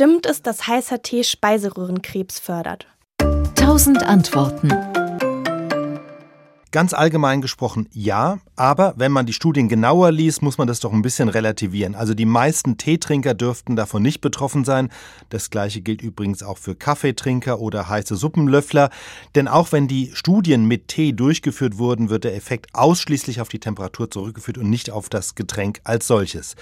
stimmt es, dass heißer Tee Speiseröhrenkrebs fördert? Tausend Antworten. Ganz allgemein gesprochen ja, aber wenn man die Studien genauer liest, muss man das doch ein bisschen relativieren. Also die meisten Teetrinker dürften davon nicht betroffen sein. Das gleiche gilt übrigens auch für Kaffeetrinker oder heiße Suppenlöffler. Denn auch wenn die Studien mit Tee durchgeführt wurden, wird der Effekt ausschließlich auf die Temperatur zurückgeführt und nicht auf das Getränk als solches.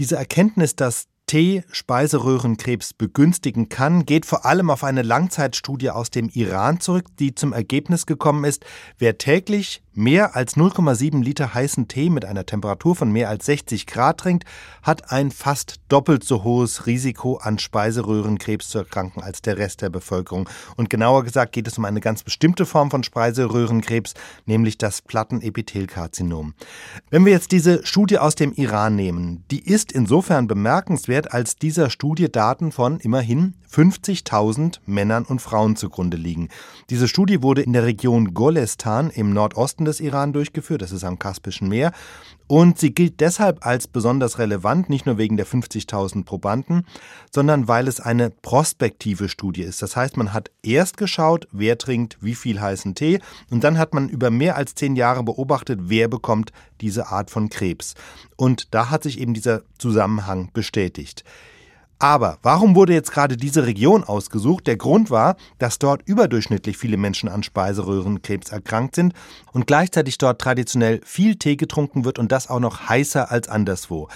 Diese Erkenntnis, dass Tee Speiseröhrenkrebs begünstigen kann, geht vor allem auf eine Langzeitstudie aus dem Iran zurück, die zum Ergebnis gekommen ist, wer täglich mehr als 0,7 Liter heißen Tee mit einer Temperatur von mehr als 60 Grad trinkt, hat ein fast doppelt so hohes Risiko an Speiseröhrenkrebs zu erkranken als der Rest der Bevölkerung. Und genauer gesagt geht es um eine ganz bestimmte Form von Speiseröhrenkrebs, nämlich das Plattenepithelkarzinom. Wenn wir jetzt diese Studie aus dem Iran nehmen, die ist insofern bemerkenswert, als dieser Studie Daten von immerhin 50.000 Männern und Frauen zugrunde liegen. Diese Studie wurde in der Region Golestan im Nordosten des Iran durchgeführt, das ist am Kaspischen Meer, und sie gilt deshalb als besonders relevant, nicht nur wegen der 50.000 Probanden, sondern weil es eine prospektive Studie ist. Das heißt, man hat erst geschaut, wer trinkt wie viel heißen Tee, und dann hat man über mehr als zehn Jahre beobachtet, wer bekommt diese Art von Krebs. Und da hat sich eben dieser Zusammenhang bestätigt. Aber warum wurde jetzt gerade diese Region ausgesucht? Der Grund war, dass dort überdurchschnittlich viele Menschen an Speiseröhrenkrebs erkrankt sind und gleichzeitig dort traditionell viel Tee getrunken wird und das auch noch heißer als anderswo.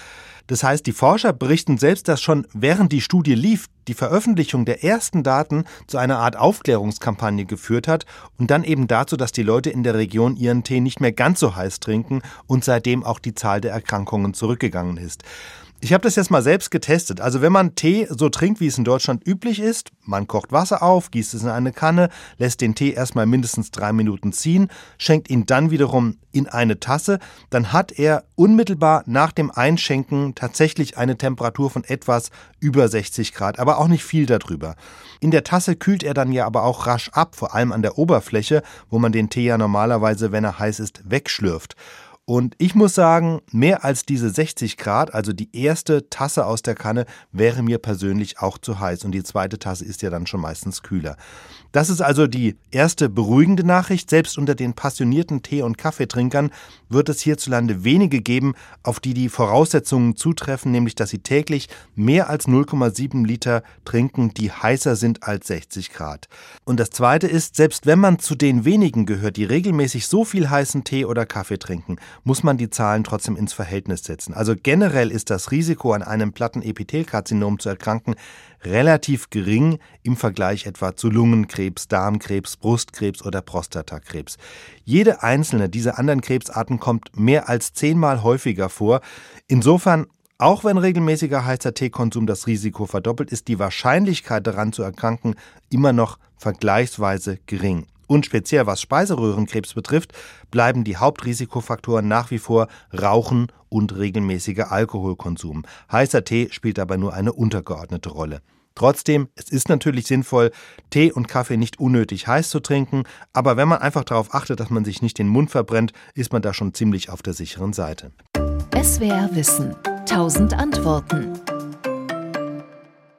Das heißt, die Forscher berichten selbst, dass schon während die Studie lief, die Veröffentlichung der ersten Daten zu einer Art Aufklärungskampagne geführt hat und dann eben dazu, dass die Leute in der Region ihren Tee nicht mehr ganz so heiß trinken und seitdem auch die Zahl der Erkrankungen zurückgegangen ist. Ich habe das jetzt mal selbst getestet. Also wenn man Tee so trinkt, wie es in Deutschland üblich ist, man kocht Wasser auf, gießt es in eine Kanne, lässt den Tee erstmal mindestens drei Minuten ziehen, schenkt ihn dann wiederum in eine Tasse, dann hat er unmittelbar nach dem Einschenken tatsächlich eine Temperatur von etwas über 60 Grad, aber auch nicht viel darüber. In der Tasse kühlt er dann ja aber auch rasch ab, vor allem an der Oberfläche, wo man den Tee ja normalerweise, wenn er heiß ist, wegschlürft. Und ich muss sagen, mehr als diese 60 Grad, also die erste Tasse aus der Kanne, wäre mir persönlich auch zu heiß. Und die zweite Tasse ist ja dann schon meistens kühler. Das ist also die erste beruhigende Nachricht. Selbst unter den passionierten Tee- und Kaffeetrinkern wird es hierzulande wenige geben, auf die die Voraussetzungen zutreffen, nämlich dass sie täglich mehr als 0,7 Liter trinken, die heißer sind als 60 Grad. Und das Zweite ist, selbst wenn man zu den wenigen gehört, die regelmäßig so viel heißen Tee oder Kaffee trinken, muss man die Zahlen trotzdem ins Verhältnis setzen. Also generell ist das Risiko, an einem Plattenepithelkarzinom zu erkranken, relativ gering im Vergleich etwa zu Lungenkrebs, Darmkrebs, Brustkrebs oder Prostatakrebs. Jede einzelne dieser anderen Krebsarten kommt mehr als zehnmal häufiger vor. Insofern auch wenn regelmäßiger heißer Teekonsum das Risiko verdoppelt, ist die Wahrscheinlichkeit daran zu erkranken immer noch vergleichsweise gering. Und speziell was Speiseröhrenkrebs betrifft, bleiben die Hauptrisikofaktoren nach wie vor Rauchen und regelmäßiger Alkoholkonsum. Heißer Tee spielt dabei nur eine untergeordnete Rolle. Trotzdem, es ist natürlich sinnvoll, Tee und Kaffee nicht unnötig heiß zu trinken, aber wenn man einfach darauf achtet, dass man sich nicht den Mund verbrennt, ist man da schon ziemlich auf der sicheren Seite. SWR Wissen. Tausend Antworten.